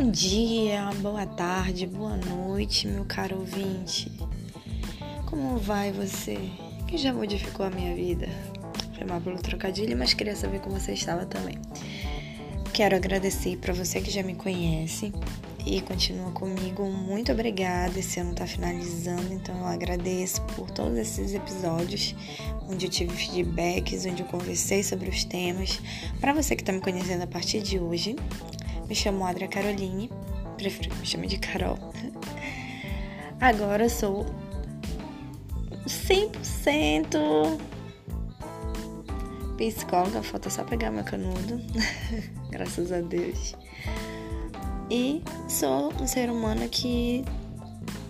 Bom dia, boa tarde, boa noite, meu caro ouvinte. Como vai você? Que já modificou a minha vida? Foi mal pelo trocadilho, mas queria saber como você estava também. Quero agradecer para você que já me conhece e continua comigo. Muito obrigada. Esse ano tá finalizando, então eu agradeço por todos esses episódios onde eu tive feedbacks, onde eu conversei sobre os temas. Para você que está me conhecendo a partir de hoje, me chamo Adria Caroline, prefiro que me chame de Carol. Agora sou 100% psicóloga, falta só pegar meu canudo, graças a Deus. E sou um ser humano que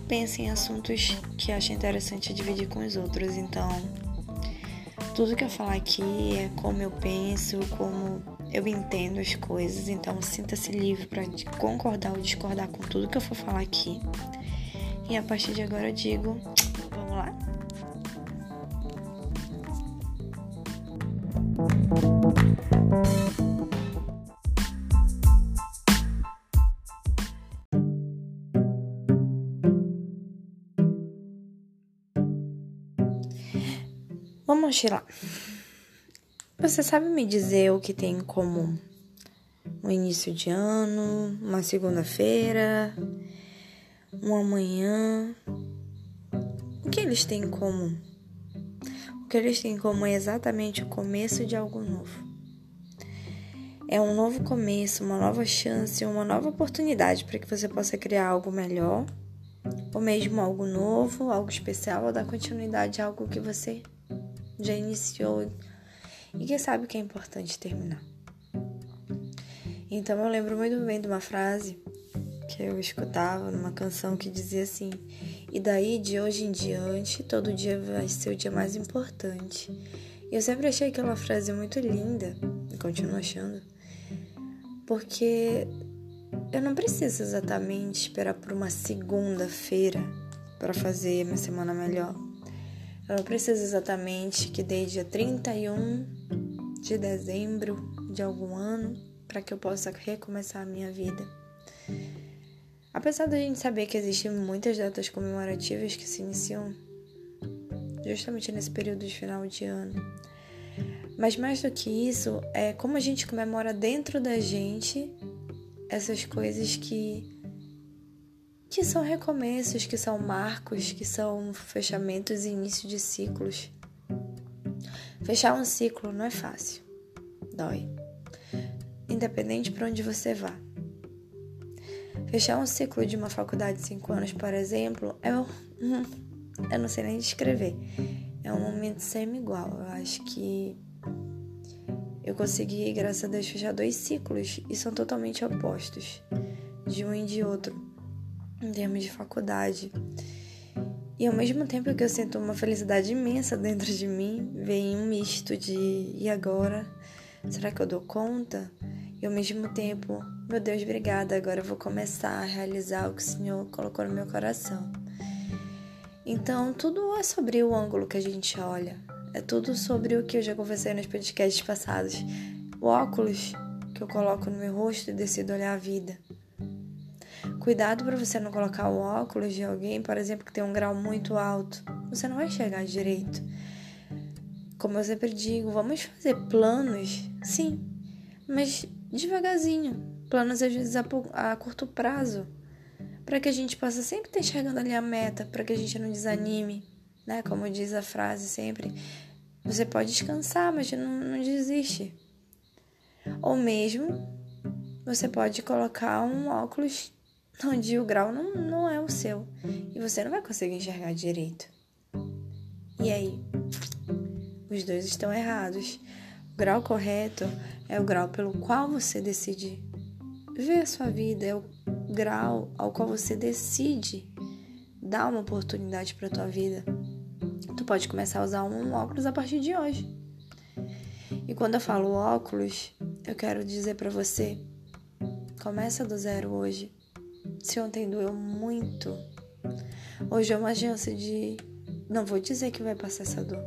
pensa em assuntos que acha interessante dividir com os outros, então tudo que eu falar aqui é como eu penso, como eu entendo as coisas, então sinta-se livre para concordar ou discordar com tudo que eu for falar aqui. E a partir de agora eu digo, vamos lá? Vamos lá. Você sabe me dizer o que tem em comum? Um início de ano, uma segunda-feira, um amanhã. O que eles têm em comum? O que eles têm em comum é exatamente o começo de algo novo. É um novo começo, uma nova chance, uma nova oportunidade para que você possa criar algo melhor, ou mesmo algo novo, algo especial, ou dar continuidade a algo que você já iniciou e que sabe que é importante terminar. Então eu lembro muito bem de uma frase que eu escutava numa canção que dizia assim: E daí de hoje em diante, todo dia vai ser o dia mais importante. E eu sempre achei aquela frase muito linda, e continuo achando, porque eu não preciso exatamente esperar por uma segunda-feira para fazer minha semana melhor. Eu preciso exatamente que desde dia 31 de dezembro de algum ano para que eu possa recomeçar a minha vida. Apesar da gente saber que existem muitas datas comemorativas que se iniciam justamente nesse período de final de ano. Mas mais do que isso, é como a gente comemora dentro da gente essas coisas que que são recomeços, que são marcos, que são fechamentos e início de ciclos. Fechar um ciclo não é fácil, dói, independente para onde você vá. Fechar um ciclo de uma faculdade de 5 anos, por exemplo, é um, eu não sei nem descrever. É um momento semi-igual. Eu acho que eu consegui, graças a Deus, fechar dois ciclos e são totalmente opostos de um e de outro em termos de faculdade. E ao mesmo tempo que eu sinto uma felicidade imensa dentro de mim, vem um misto de e agora? Será que eu dou conta? E ao mesmo tempo, meu Deus, obrigada, agora eu vou começar a realizar o que o Senhor colocou no meu coração. Então, tudo é sobre o ângulo que a gente olha. É tudo sobre o que eu já conversei nos podcasts passados. O óculos que eu coloco no meu rosto e decido olhar a vida. Cuidado para você não colocar o óculos de alguém, por exemplo, que tem um grau muito alto. Você não vai enxergar direito. Como eu sempre digo, vamos fazer planos, sim, mas devagarzinho. Planos às vezes a, curto prazo, para que a gente possa sempre estar enxergando ali a meta, para que a gente não desanime, né? Como diz a frase sempre, você pode descansar, mas não, não desiste. Ou mesmo você pode colocar um óculos onde o grau não, não é o seu e você não vai conseguir enxergar direito. E aí? Os dois estão errados. O grau correto é o grau pelo qual você decide ver a sua vida, é o grau ao qual você decide dar uma oportunidade para tua vida. Tu pode começar a usar um óculos a partir de hoje. E quando eu falo óculos, eu quero dizer para você, começa do zero hoje. Se ontem doeu muito, hoje é uma chance de. Não vou dizer que vai passar essa dor,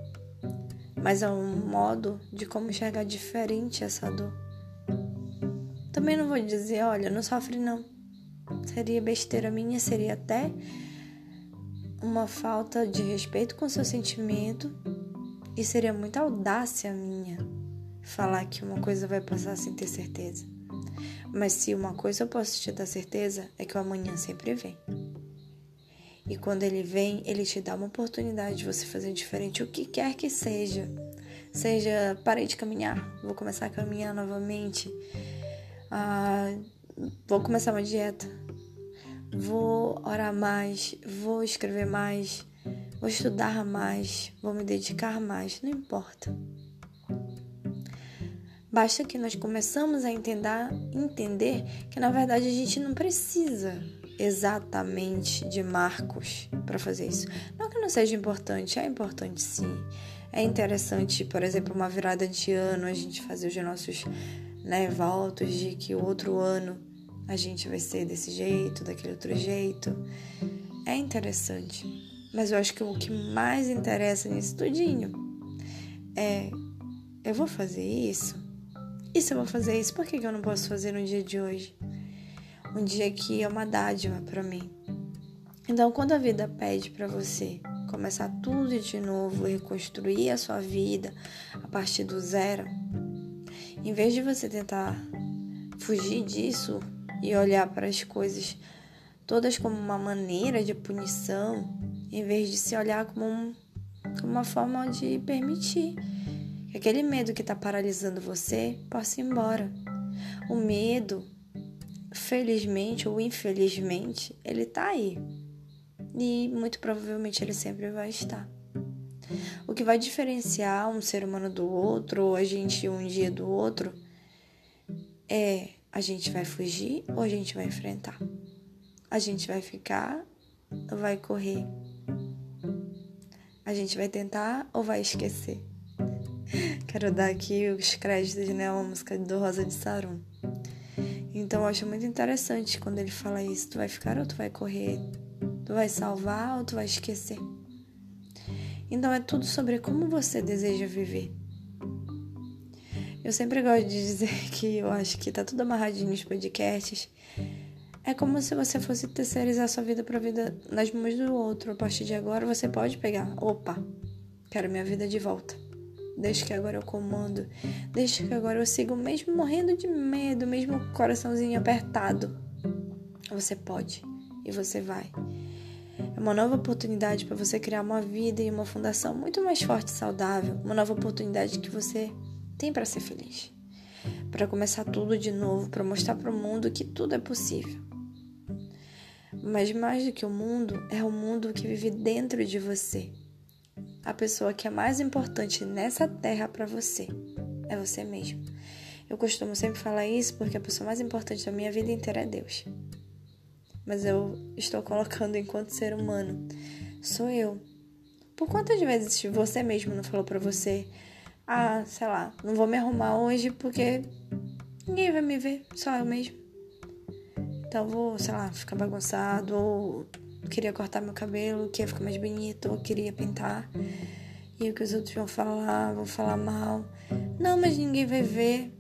mas é um modo de como enxergar diferente essa dor. Também não vou dizer, olha, não sofre não. seria besteira minha, seria até uma falta de respeito com seu sentimento e seria muita audácia minha falar que uma coisa vai passar sem ter certeza. Mas se uma coisa eu posso te dar certeza é que o amanhã sempre vem. E quando ele vem, ele te dá uma oportunidade de você fazer diferente, o que quer que seja. Seja, parei de caminhar, vou começar a caminhar novamente. Ah, vou começar uma dieta. Vou orar mais, vou escrever mais, vou estudar mais, vou me dedicar mais, não importa. Basta que nós começamos a entender, entender que na verdade a gente não precisa exatamente de marcos para fazer isso. Não que não seja importante, é importante sim. É interessante, por exemplo, uma virada de ano, a gente fazer os nossos né, de que o outro ano a gente vai ser desse jeito, daquele outro jeito. É interessante. Mas eu acho que o que mais interessa nisso tudinho é eu vou fazer isso? E se eu vou fazer isso, por que eu não posso fazer no dia de hoje? Um dia que é uma dádiva para mim. Então, quando a vida pede para você começar tudo de novo, reconstruir a sua vida a partir do zero, em vez de você tentar fugir disso e olhar para as coisas todas como uma maneira de punição, em vez de se olhar como, um, como uma forma de permitir que aquele medo que está paralisando você possa ir embora. O medo, felizmente ou infelizmente, ele está aí. E muito provavelmente ele sempre vai estar. O que vai diferenciar um ser humano do outro, ou a gente um dia do outro, é a gente vai fugir ou a gente vai enfrentar. A gente vai ficar ou vai correr. A gente vai tentar ou vai esquecer. Quero dar aqui os créditos, né? Uma música do Rosa de Sarum. Então eu acho muito interessante quando ele fala isso. Tu vai ficar ou tu vai correr? Tu vai salvar ou tu vai esquecer? Então é tudo sobre como você deseja viver. Eu sempre gosto de dizer que eu acho que tá tudo amarradinho nos podcasts. É como se você fosse terceirizar sua vida para vida nas mãos do outro. A partir de agora você pode pegar, opa, quero minha vida de volta. Deixa que agora eu comando. Deixa que agora eu sigo, mesmo morrendo de medo, mesmo com o coraçãozinho apertado. Você pode e você vai. É uma nova oportunidade para você criar uma vida e uma fundação muito mais forte e saudável. Uma nova oportunidade que você tem para ser feliz. Para começar tudo de novo, para mostrar para o mundo que tudo é possível. Mas mais do que o mundo, é o mundo que vive dentro de você a pessoa que é mais importante nessa terra para você é você mesmo. Eu costumo sempre falar isso porque a pessoa mais importante da minha vida inteira é Deus. Mas eu estou colocando enquanto ser humano. Sou eu. Por quantas vezes você mesmo não falou para você: "Ah, sei lá, não vou me arrumar hoje porque ninguém vai me ver, só eu mesmo". Então vou, sei lá, ficar bagunçado ou queria cortar meu cabelo, que ia ficar mais bonito, ou queria pintar. E o que os outros vão falar, vão falar mal. Não, mas ninguém vai ver.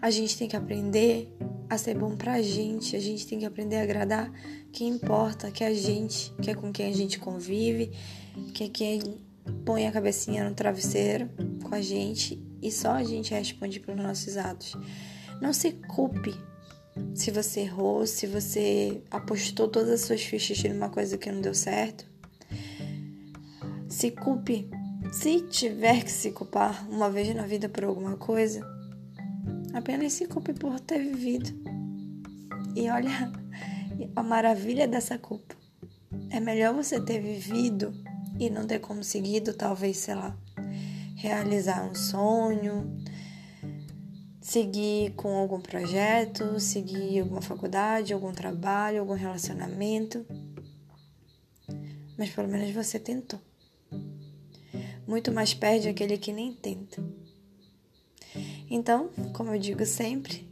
A gente tem que aprender a ser bom pra gente. A gente tem que aprender a agradar quem importa, que é a gente, que é com quem a gente convive, que é quem põe a cabecinha no travesseiro com a gente e só a gente responde pelos nossos atos. Não se culpe se você errou, se você apostou todas as suas fichas em uma coisa que não deu certo. Se culpe. Se tiver que se culpar uma vez na vida por alguma coisa, apenas se culpe por ter vivido. E olha a maravilha dessa culpa. É melhor você ter vivido e não ter conseguido, talvez, sei lá, realizar um sonho, seguir com algum projeto, seguir alguma faculdade, algum trabalho, algum relacionamento. Mas pelo menos você tentou. Muito mais perde aquele que nem tenta. Então, como eu digo sempre,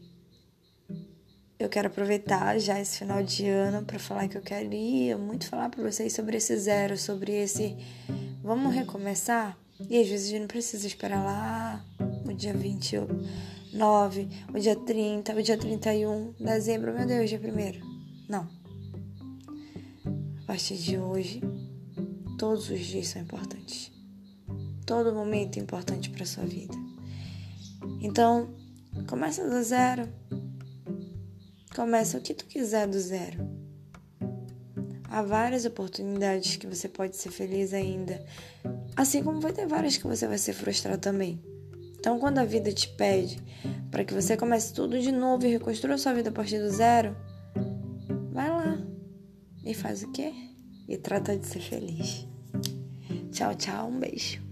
eu quero aproveitar já esse final de ano para falar que eu queria muito falar para vocês sobre esse zero, sobre esse vamos recomeçar. E às vezes a gente não precisa esperar lá o dia 20 9, o dia 30, o dia 31 de dezembro, meu Deus, dia 1 Não. A partir de hoje, todos os dias são importantes. Todo momento é importante para sua vida. Então, começa do zero. Começa o que tu quiser do zero. Há várias oportunidades que você pode ser feliz ainda, assim como vai ter várias que você vai ser frustrado também. Então, quando a vida te pede para que você comece tudo de novo e reconstrua sua vida a partir do zero, vai lá e faz o quê? E trata de ser feliz. Tchau, tchau, um beijo.